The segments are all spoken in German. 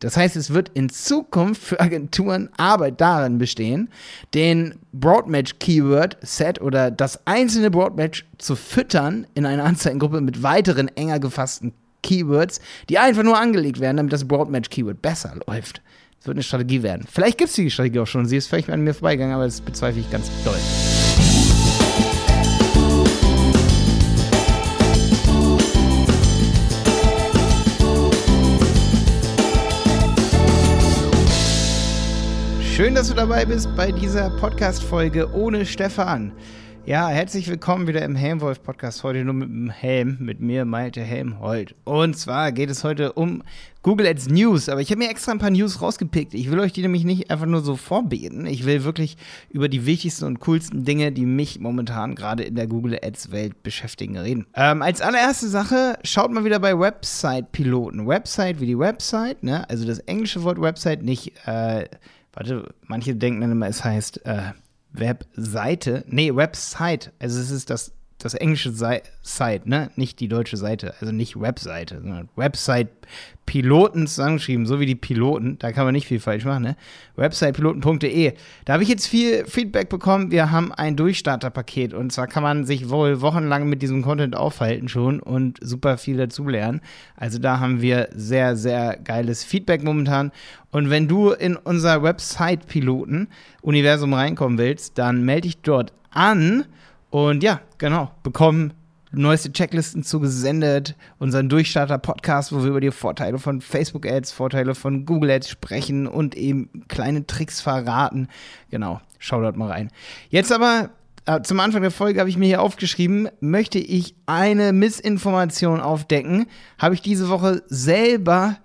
Das heißt, es wird in Zukunft für Agenturen Arbeit darin bestehen, den Broadmatch-Keyword-Set oder das einzelne Broadmatch zu füttern in einer Anzeigengruppe mit weiteren enger gefassten Keywords, die einfach nur angelegt werden, damit das Broadmatch-Keyword besser läuft. Das wird eine Strategie werden. Vielleicht gibt es die Strategie auch schon. Sie ist vielleicht an mir vorbeigegangen, aber das bezweifle ich ganz doll. Schön, dass du dabei bist bei dieser Podcast-Folge ohne Stefan. Ja, herzlich willkommen wieder im Helmwolf-Podcast. Heute nur mit dem Helm, mit mir, Malte Helmholt. Und zwar geht es heute um Google Ads News. Aber ich habe mir extra ein paar News rausgepickt. Ich will euch die nämlich nicht einfach nur so vorbeten. Ich will wirklich über die wichtigsten und coolsten Dinge, die mich momentan gerade in der Google Ads-Welt beschäftigen, reden. Ähm, als allererste Sache, schaut mal wieder bei Website-Piloten. Website wie die Website, ne? Also das englische Wort Website, nicht. Äh, Warte, manche denken dann immer, es heißt äh, Webseite. Nee, Website. Also es ist das das englische Site, ne? Nicht die deutsche Seite, also nicht Webseite, sondern Website Piloten zusammengeschrieben, so wie die Piloten, da kann man nicht viel falsch machen, ne? Websitepiloten.de. Da habe ich jetzt viel Feedback bekommen. Wir haben ein Durchstarterpaket und zwar kann man sich wohl wochenlang mit diesem Content aufhalten schon und super viel dazulernen. Also da haben wir sehr, sehr geiles Feedback momentan. Und wenn du in unser Website-Piloten-Universum reinkommen willst, dann melde dich dort an. Und ja, genau, bekommen neueste Checklisten zugesendet, unseren Durchstarter-Podcast, wo wir über die Vorteile von Facebook-Ads, Vorteile von Google-Ads sprechen und eben kleine Tricks verraten. Genau, schau dort mal rein. Jetzt aber äh, zum Anfang der Folge habe ich mir hier aufgeschrieben, möchte ich eine Missinformation aufdecken. Habe ich diese Woche selber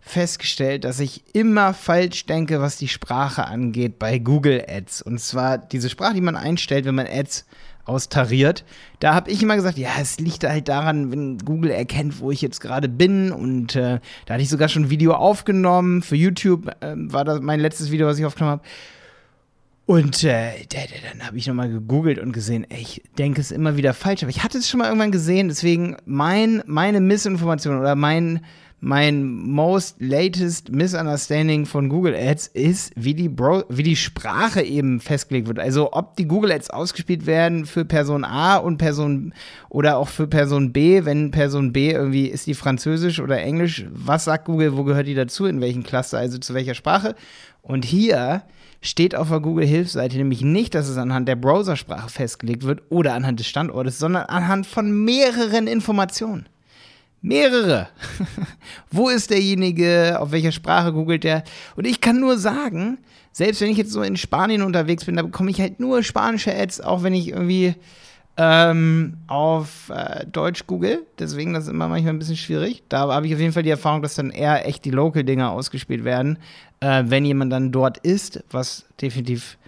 festgestellt, dass ich immer falsch denke, was die Sprache angeht bei Google Ads. Und zwar diese Sprache, die man einstellt, wenn man Ads austariert. Da habe ich immer gesagt, ja, es liegt halt daran, wenn Google erkennt, wo ich jetzt gerade bin. Und äh, da hatte ich sogar schon ein Video aufgenommen. Für YouTube äh, war das mein letztes Video, was ich aufgenommen habe. Und äh, dann habe ich nochmal gegoogelt und gesehen, ey, ich denke es immer wieder falsch. Aber ich hatte es schon mal irgendwann gesehen, deswegen mein, meine Missinformation oder mein mein most latest misunderstanding von Google Ads ist, wie die, Bro wie die Sprache eben festgelegt wird. Also ob die Google Ads ausgespielt werden für Person A und Person oder auch für Person B, wenn Person B irgendwie ist die Französisch oder Englisch, was sagt Google, wo gehört die dazu, in welchen Cluster, also zu welcher Sprache? Und hier steht auf der Google-Hilfsseite nämlich nicht, dass es anhand der Browsersprache festgelegt wird oder anhand des Standortes, sondern anhand von mehreren Informationen. Mehrere. Wo ist derjenige? Auf welcher Sprache googelt der? Und ich kann nur sagen, selbst wenn ich jetzt so in Spanien unterwegs bin, da bekomme ich halt nur spanische Ads, auch wenn ich irgendwie ähm, auf äh, Deutsch google. Deswegen das ist immer manchmal ein bisschen schwierig. Da habe ich auf jeden Fall die Erfahrung, dass dann eher echt die Local-Dinger ausgespielt werden, äh, wenn jemand dann dort ist, was definitiv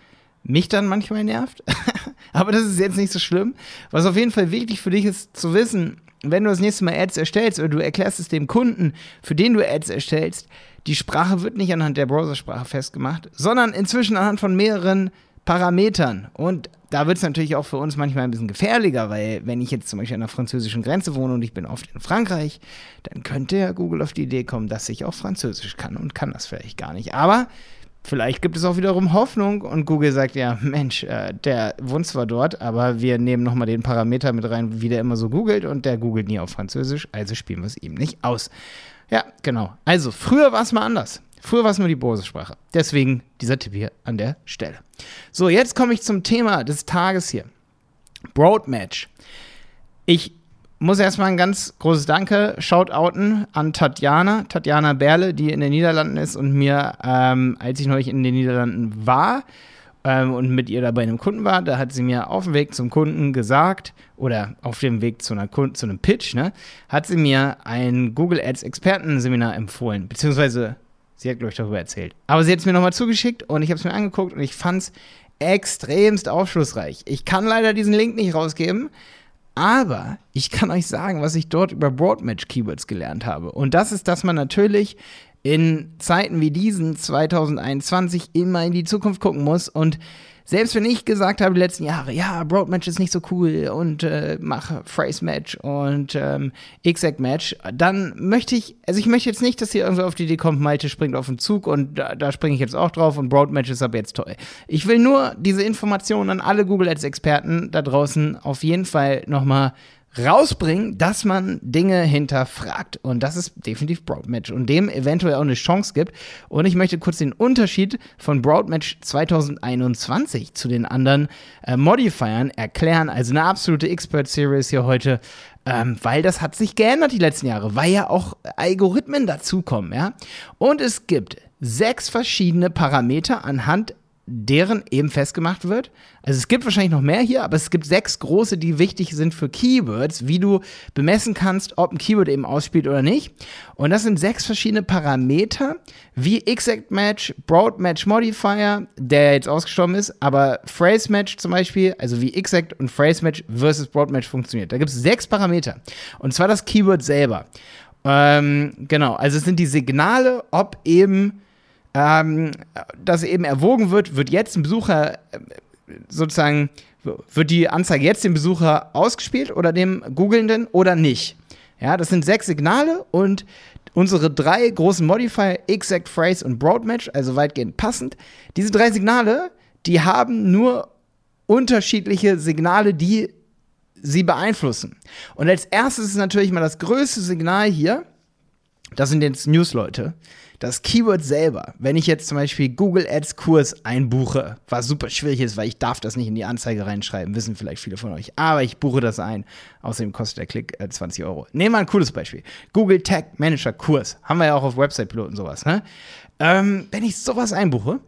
mich dann manchmal nervt. Aber das ist jetzt nicht so schlimm. Was auf jeden Fall wichtig für dich ist zu wissen, wenn du das nächste Mal Ads erstellst oder du erklärst es dem Kunden, für den du Ads erstellst, die Sprache wird nicht anhand der Browsersprache festgemacht, sondern inzwischen anhand von mehreren Parametern. Und da wird es natürlich auch für uns manchmal ein bisschen gefährlicher, weil wenn ich jetzt zum Beispiel an der französischen Grenze wohne und ich bin oft in Frankreich, dann könnte ja Google auf die Idee kommen, dass ich auch Französisch kann und kann das vielleicht gar nicht. Aber Vielleicht gibt es auch wiederum Hoffnung und Google sagt ja, Mensch, äh, der wohnt zwar dort, aber wir nehmen nochmal den Parameter mit rein, wie der immer so googelt und der googelt nie auf Französisch, also spielen wir es ihm nicht aus. Ja, genau. Also, früher war es mal anders. Früher war es nur die Bose-Sprache. Deswegen dieser Tipp hier an der Stelle. So, jetzt komme ich zum Thema des Tages hier. Broadmatch. Ich muss erstmal ein ganz großes Danke, Shoutouten an Tatjana, Tatjana Berle, die in den Niederlanden ist und mir, ähm, als ich neulich in den Niederlanden war ähm, und mit ihr da bei einem Kunden war, da hat sie mir auf dem Weg zum Kunden gesagt, oder auf dem Weg zu, einer zu einem Pitch, ne, hat sie mir ein Google Ads Expertenseminar empfohlen, beziehungsweise sie hat, glaube ich, darüber erzählt. Aber sie hat es mir nochmal zugeschickt und ich habe es mir angeguckt und ich fand es extremst aufschlussreich. Ich kann leider diesen Link nicht rausgeben, aber ich kann euch sagen, was ich dort über Broadmatch-Keywords gelernt habe. Und das ist, dass man natürlich in Zeiten wie diesen 2021 immer in die Zukunft gucken muss und selbst wenn ich gesagt habe die letzten Jahre, ja, Broadmatch ist nicht so cool und äh, mache Phrase Match und ähm, Exact Match, dann möchte ich, also ich möchte jetzt nicht, dass hier irgendwo auf die Idee kommt, Malte springt auf den Zug und da, da springe ich jetzt auch drauf und Broadmatch ist aber jetzt toll. Ich will nur diese Informationen an alle Google Ads Experten da draußen auf jeden Fall nochmal rausbringen, dass man Dinge hinterfragt. Und das ist definitiv Broadmatch und dem eventuell auch eine Chance gibt. Und ich möchte kurz den Unterschied von Broadmatch 2021 zu den anderen äh, Modifiern erklären. Also eine absolute Expert-Series hier heute. Ähm, weil das hat sich geändert die letzten Jahre, weil ja auch Algorithmen dazukommen, ja. Und es gibt sechs verschiedene Parameter anhand deren eben festgemacht wird. Also es gibt wahrscheinlich noch mehr hier, aber es gibt sechs große, die wichtig sind für Keywords, wie du bemessen kannst, ob ein Keyword eben ausspielt oder nicht. Und das sind sechs verschiedene Parameter, wie Exact Match, Broad Match Modifier, der jetzt ausgestorben ist, aber Phrase Match zum Beispiel, also wie Exact und Phrase Match versus Broad Match funktioniert. Da gibt es sechs Parameter. Und zwar das Keyword selber. Ähm, genau, also es sind die Signale, ob eben ähm, dass eben erwogen wird, wird jetzt ein Besucher äh, sozusagen, wird die Anzeige jetzt dem Besucher ausgespielt oder dem Googelnden oder nicht. Ja, das sind sechs Signale und unsere drei großen Modifier, Exact Phrase und Broadmatch, also weitgehend passend. Diese drei Signale, die haben nur unterschiedliche Signale, die sie beeinflussen. Und als erstes ist natürlich mal das größte Signal hier, das sind jetzt News-Leute das Keyword selber, wenn ich jetzt zum Beispiel Google Ads Kurs einbuche, was super schwierig ist, weil ich darf das nicht in die Anzeige reinschreiben, wissen vielleicht viele von euch, aber ich buche das ein. Außerdem kostet der Klick äh, 20 Euro. Nehmen wir ein cooles Beispiel. Google Tag Manager Kurs. Haben wir ja auch auf Website-Piloten sowas. Ne? Ähm, wenn ich sowas einbuche,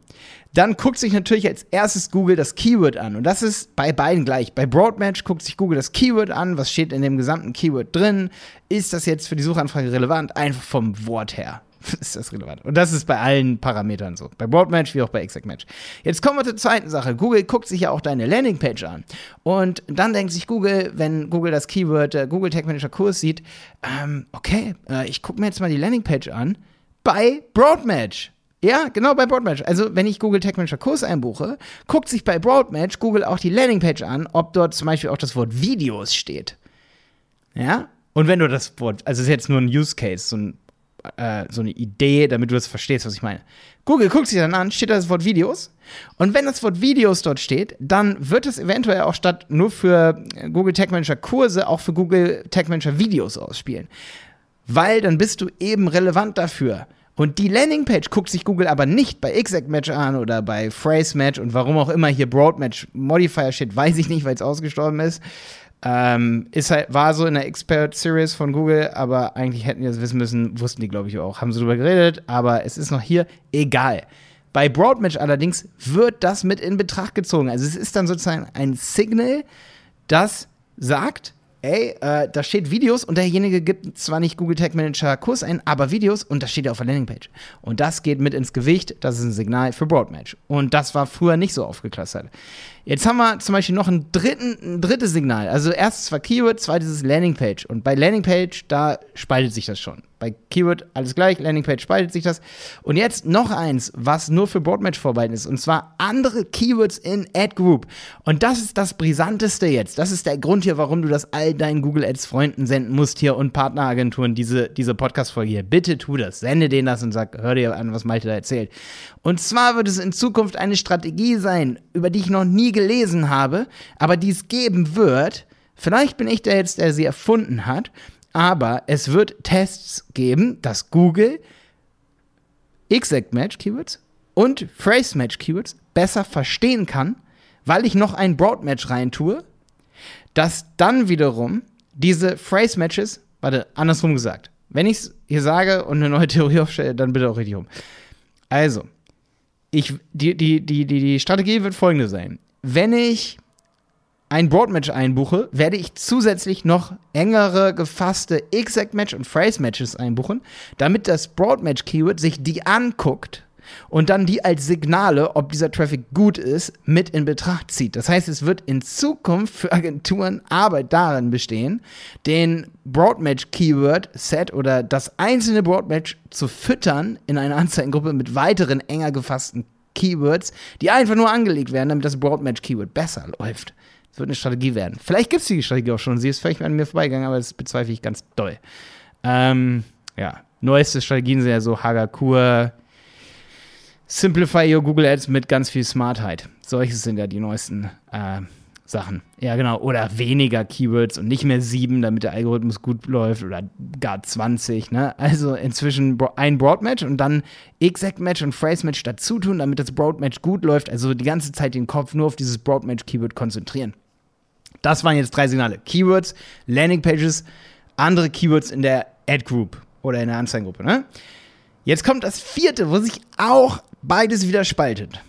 dann guckt sich natürlich als erstes Google das Keyword an. Und das ist bei beiden gleich. Bei Broadmatch guckt sich Google das Keyword an. Was steht in dem gesamten Keyword drin? Ist das jetzt für die Suchanfrage relevant? Einfach vom Wort her. ist das relevant. Und das ist bei allen Parametern so. Bei Broadmatch wie auch bei Exact Match. Jetzt kommen wir zur zweiten Sache. Google guckt sich ja auch deine Landingpage an. Und dann denkt sich Google, wenn Google das Keyword äh, Google Tag Manager Kurs sieht, ähm, okay, äh, ich gucke mir jetzt mal die Landingpage an bei Broadmatch. Ja, genau bei Broadmatch. Also, wenn ich Google Tag Manager Kurs einbuche, guckt sich bei Broadmatch Google auch die Landingpage an, ob dort zum Beispiel auch das Wort Videos steht. Ja? Und wenn du das Wort, also es ist jetzt nur ein Use Case, so ein äh, so eine Idee, damit du das verstehst, was ich meine. Google guckt sich dann an, steht da das Wort Videos. Und wenn das Wort Videos dort steht, dann wird es eventuell auch statt nur für Google Tag Manager Kurse auch für Google Tag Manager Videos ausspielen. Weil dann bist du eben relevant dafür. Und die Landingpage guckt sich Google aber nicht bei Exact Match an oder bei Phrase Match und warum auch immer hier Broad Match Modifier steht, weiß ich nicht, weil es ausgestorben ist. Ähm, ist halt, war so in der Expert Series von Google, aber eigentlich hätten die das wissen müssen, wussten die, glaube ich, auch. Haben sie drüber geredet, aber es ist noch hier egal. Bei Broadmatch allerdings wird das mit in Betracht gezogen. Also es ist dann sozusagen ein Signal, das sagt, ey, äh, da steht Videos und derjenige gibt zwar nicht Google Tag Manager Kurs ein, aber Videos und das steht ja auf der Landingpage. Und das geht mit ins Gewicht, das ist ein Signal für Broadmatch. Und das war früher nicht so aufgeklustert. Jetzt haben wir zum Beispiel noch ein, dritten, ein drittes Signal. Also erstes war Keyword, zweites ist Landingpage. Und bei Landingpage, da spaltet sich das schon. Bei Keyword alles gleich, Landingpage spaltet sich das. Und jetzt noch eins, was nur für Broadmatch vorbehalten ist. Und zwar andere Keywords in Ad Group. Und das ist das Brisanteste jetzt. Das ist der Grund hier, warum du das all deinen Google Ads Freunden senden musst hier und Partneragenturen, diese, diese Podcast-Folge hier. Bitte tu das. Sende denen das und sag, hör dir an, was Malte da erzählt. Und zwar wird es in Zukunft eine Strategie sein, über die ich noch nie gelesen habe, aber die es geben wird. Vielleicht bin ich der jetzt, der sie erfunden hat aber es wird Tests geben, dass Google Exact Match Keywords und Phrase Match Keywords besser verstehen kann, weil ich noch ein Broad Match rein tue, dass dann wiederum diese Phrase Matches, warte, andersrum gesagt, wenn ich es hier sage und eine neue Theorie aufstelle, dann bitte auch richtig um. Also, ich, die, die, die, die, die Strategie wird folgende sein. Wenn ich ein Broadmatch einbuche, werde ich zusätzlich noch engere gefasste Exact Match und Phrase Matches einbuchen, damit das Broadmatch Keyword sich die anguckt und dann die als Signale, ob dieser Traffic gut ist, mit in Betracht zieht. Das heißt, es wird in Zukunft für Agenturen Arbeit darin bestehen, den Broadmatch Keyword Set oder das einzelne Broadmatch zu füttern in einer Anzeigengruppe mit weiteren enger gefassten Keywords, die einfach nur angelegt werden, damit das Broadmatch-Keyword besser läuft. Das wird eine Strategie werden. Vielleicht gibt es die Strategie auch schon. Sie ist vielleicht an mir vorbeigegangen, aber das bezweifle ich ganz doll. Ähm, ja, neueste Strategien sind ja so Hagakur, Simplify your Google Ads mit ganz viel Smartheit. Solche sind ja die neuesten äh, Sachen. Ja, genau. Oder weniger Keywords und nicht mehr sieben, damit der Algorithmus gut läuft oder gar 20. Ne? Also inzwischen ein Broadmatch und dann Exact-Match und Phrase-Match dazu tun, damit das Broadmatch gut läuft. Also die ganze Zeit den Kopf nur auf dieses Broadmatch-Keyword konzentrieren. Das waren jetzt drei Signale. Keywords, Landing-Pages, andere Keywords in der Ad-Group oder in der Anzeigengruppe. Ne? Jetzt kommt das vierte, wo sich auch beides wieder spaltet.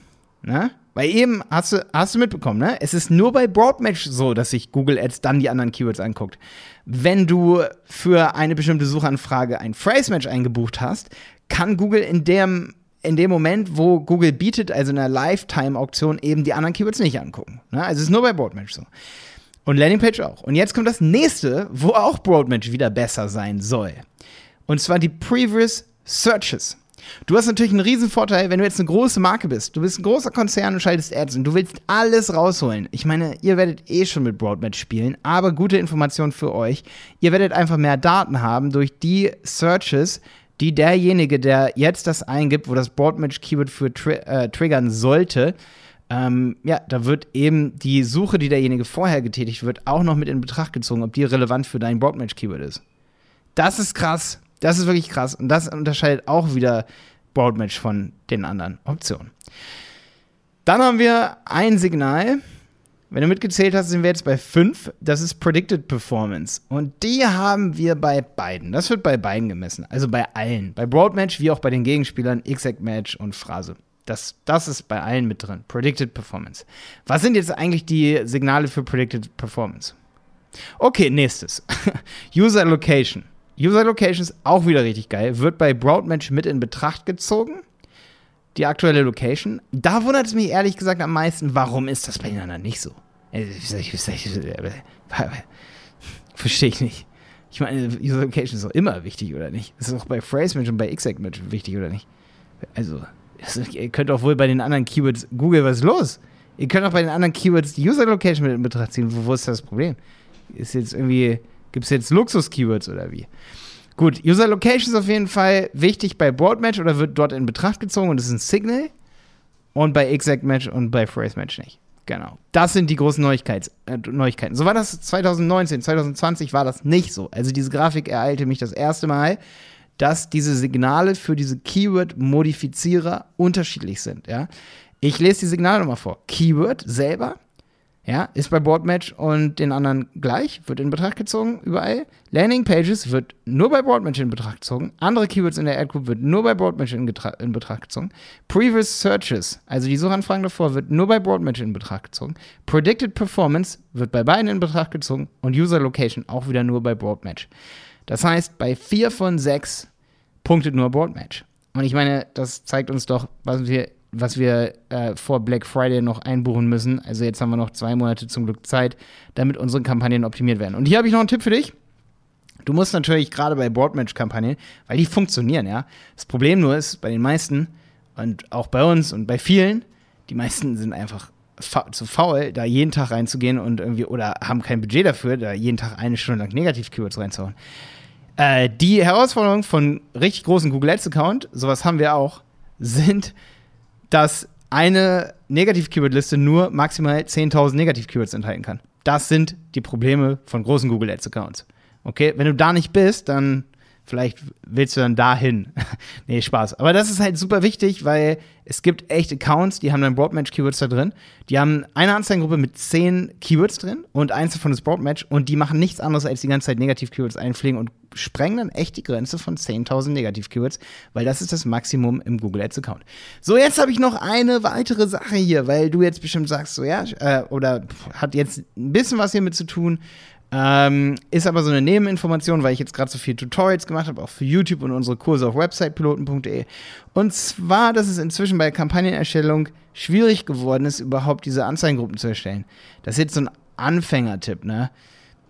Ne? Weil eben hast du, hast du mitbekommen, ne? Es ist nur bei Broadmatch so, dass sich Google Ads dann die anderen Keywords anguckt. Wenn du für eine bestimmte Suchanfrage ein Phrase-Match eingebucht hast, kann Google in dem, in dem Moment, wo Google bietet, also in einer Lifetime-Auktion, eben die anderen Keywords nicht angucken. Ne? Also es ist nur bei Broadmatch so. Und Landingpage auch. Und jetzt kommt das nächste, wo auch Broadmatch wieder besser sein soll. Und zwar die Previous Searches. Du hast natürlich einen riesen Vorteil, wenn du jetzt eine große Marke bist. Du bist ein großer Konzern und schaltest Ads und du willst alles rausholen. Ich meine, ihr werdet eh schon mit Broadmatch spielen, aber gute Information für euch. Ihr werdet einfach mehr Daten haben durch die Searches, die derjenige, der jetzt das eingibt, wo das Broadmatch-Keyword für tri äh, triggern sollte, ähm, ja, da wird eben die Suche, die derjenige vorher getätigt wird, auch noch mit in Betracht gezogen, ob die relevant für dein Broadmatch-Keyword ist. Das ist krass. Das ist wirklich krass. Und das unterscheidet auch wieder Broadmatch von den anderen Optionen. Dann haben wir ein Signal. Wenn du mitgezählt hast, sind wir jetzt bei 5. Das ist Predicted Performance. Und die haben wir bei beiden. Das wird bei beiden gemessen. Also bei allen. Bei Broadmatch wie auch bei den Gegenspielern Exact Match und Phrase. Das, das ist bei allen mit drin. Predicted Performance. Was sind jetzt eigentlich die Signale für Predicted Performance? Okay, nächstes. User Location. User Locations auch wieder richtig geil. Wird bei Broadmatch mit in Betracht gezogen. Die aktuelle Location. Da wundert es mich ehrlich gesagt am meisten, warum ist das bei den anderen nicht so? Verstehe ich nicht. Ich meine, User Location ist doch immer wichtig, oder nicht? Das ist auch bei Phrase Match und bei Exact Match wichtig, oder nicht? Also, ihr könnt doch wohl bei den anderen Keywords Google, was ist los? Ihr könnt auch bei den anderen Keywords die User Location mit in Betracht ziehen. Wo ist das Problem? Ist jetzt irgendwie Gibt es jetzt Luxus-Keywords oder wie? Gut, User Location ist auf jeden Fall wichtig bei Broadmatch oder wird dort in Betracht gezogen und ist ein Signal. Und bei Exact Match und bei Phrase Match nicht. Genau. Das sind die großen Neuigkeits äh, Neuigkeiten. So war das 2019, 2020 war das nicht so. Also diese Grafik ereilte mich das erste Mal, dass diese Signale für diese Keyword-Modifizierer unterschiedlich sind. Ja? Ich lese die Signale nochmal vor. Keyword selber ja, ist bei Boardmatch und den anderen gleich, wird in Betracht gezogen, überall. Landing Pages wird nur bei Boardmatch in Betracht gezogen. Andere Keywords in der Ad Group wird nur bei Boardmatch in, in, Betracht gezogen. Previous Searches, also die Suchanfragen davor, wird nur bei Boardmatch in Betracht gezogen. Predicted Performance wird bei beiden in Betracht gezogen und User Location auch wieder nur bei Boardmatch. Das heißt, bei vier von sechs punktet nur Boardmatch. Und ich meine, das zeigt uns doch, was wir was wir äh, vor Black Friday noch einbuchen müssen. Also jetzt haben wir noch zwei Monate zum Glück Zeit, damit unsere Kampagnen optimiert werden. Und hier habe ich noch einen Tipp für dich. Du musst natürlich gerade bei Boardmatch-Kampagnen, weil die funktionieren, ja. Das Problem nur ist, bei den meisten und auch bei uns und bei vielen, die meisten sind einfach fa zu faul, da jeden Tag reinzugehen und irgendwie, oder haben kein Budget dafür, da jeden Tag eine Stunde lang Negativ-Keywords reinzuhauen. Äh, die Herausforderung von richtig großen Google Ads-Account, sowas haben wir auch, sind dass eine Negativ-Keyword-Liste nur maximal 10.000 Negativ-Keywords enthalten kann. Das sind die Probleme von großen Google Ads-Accounts. Okay, wenn du da nicht bist, dann vielleicht willst du dann dahin. nee, Spaß. Aber das ist halt super wichtig, weil es gibt echt Accounts, die haben dann Broadmatch-Keywords da drin. Die haben eine Anzeigengruppe mit 10 Keywords drin und eins davon ist Broadmatch und die machen nichts anderes, als die ganze Zeit Negativ-Keywords einpflegen und sprengen dann echt die Grenze von 10.000 Negativ-Keywords, weil das ist das Maximum im Google Ads-Account. So, jetzt habe ich noch eine weitere Sache hier, weil du jetzt bestimmt sagst, so ja, äh, oder hat jetzt ein bisschen was hiermit zu tun. Ähm, ist aber so eine Nebeninformation, weil ich jetzt gerade so viele Tutorials gemacht habe, auch für YouTube und unsere Kurse auf websitepiloten.de. Und zwar, dass es inzwischen bei Kampagnenerstellung schwierig geworden ist, überhaupt diese Anzeigengruppen zu erstellen. Das ist jetzt so ein Anfängertipp, ne?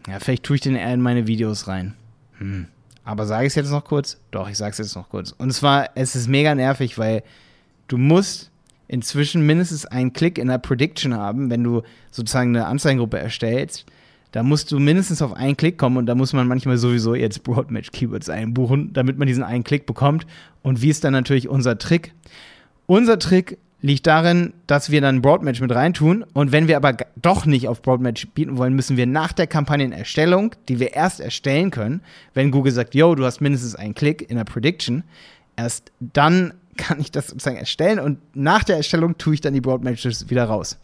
Ja, vielleicht tue ich den eher in meine Videos rein. Hm. Aber sage ich es jetzt noch kurz? Doch, ich sage es jetzt noch kurz. Und zwar, es ist mega nervig, weil du musst inzwischen mindestens einen Klick in der Prediction haben, wenn du sozusagen eine Anzeigengruppe erstellst. Da musst du mindestens auf einen Klick kommen und da muss man manchmal sowieso jetzt Broadmatch-Keywords einbuchen, damit man diesen einen Klick bekommt. Und wie ist dann natürlich unser Trick? Unser Trick liegt darin, dass wir dann Broadmatch mit reintun. Und wenn wir aber doch nicht auf Broadmatch bieten wollen, müssen wir nach der Kampagnenerstellung, die wir erst erstellen können, wenn Google sagt, yo, du hast mindestens einen Klick in der Prediction, erst dann kann ich das sozusagen erstellen und nach der Erstellung tue ich dann die Broadmatches wieder raus.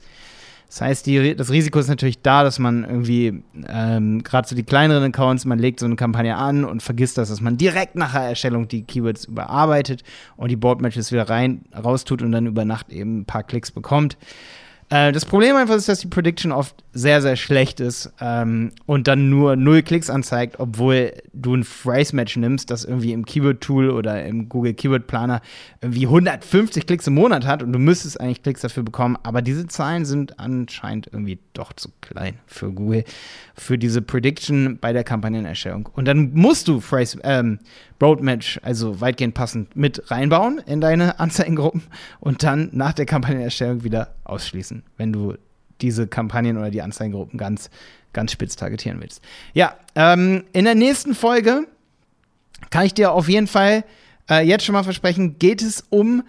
Das heißt, die, das Risiko ist natürlich da, dass man irgendwie, ähm, gerade so die kleineren Accounts, man legt so eine Kampagne an und vergisst das, dass man direkt nach der Erstellung die Keywords überarbeitet und die Boardmatches wieder rein, raustut und dann über Nacht eben ein paar Klicks bekommt. Äh, das Problem einfach ist, dass die Prediction oft sehr, sehr schlecht ist ähm, und dann nur null Klicks anzeigt, obwohl du ein Phrase-Match nimmst, das irgendwie im Keyword-Tool oder im Google Keyword-Planer irgendwie 150 Klicks im Monat hat und du müsstest eigentlich Klicks dafür bekommen, aber diese Zahlen sind anscheinend irgendwie doch zu klein für Google, für diese Prediction bei der Kampagnenerstellung. Und dann musst du Phrase, ähm, Roadmatch, also weitgehend passend, mit reinbauen in deine Anzeigengruppen und dann nach der Kampagnenerstellung wieder ausschließen, wenn du diese Kampagnen oder die Anzeigengruppen ganz, ganz spitz targetieren willst. Ja, ähm, in der nächsten Folge kann ich dir auf jeden Fall äh, jetzt schon mal versprechen, geht es um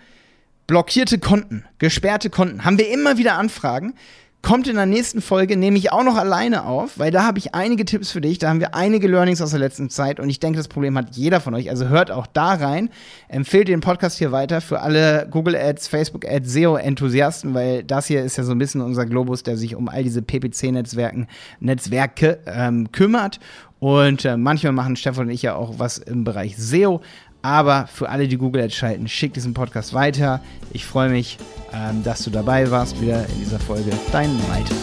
blockierte Konten, gesperrte Konten. Haben wir immer wieder Anfragen kommt in der nächsten Folge, nehme ich auch noch alleine auf, weil da habe ich einige Tipps für dich. Da haben wir einige Learnings aus der letzten Zeit und ich denke, das Problem hat jeder von euch. Also hört auch da rein. Empfehlt den Podcast hier weiter für alle Google Ads, Facebook Ads, SEO-Enthusiasten, weil das hier ist ja so ein bisschen unser Globus, der sich um all diese PPC-Netzwerken, Netzwerke ähm, kümmert. Und äh, manchmal machen Stefan und ich ja auch was im Bereich SEO. Aber für alle, die Google Ads schalten, schickt diesen Podcast weiter. Ich freue mich, ähm, dass du dabei warst wieder in dieser Folge. Dein Malte.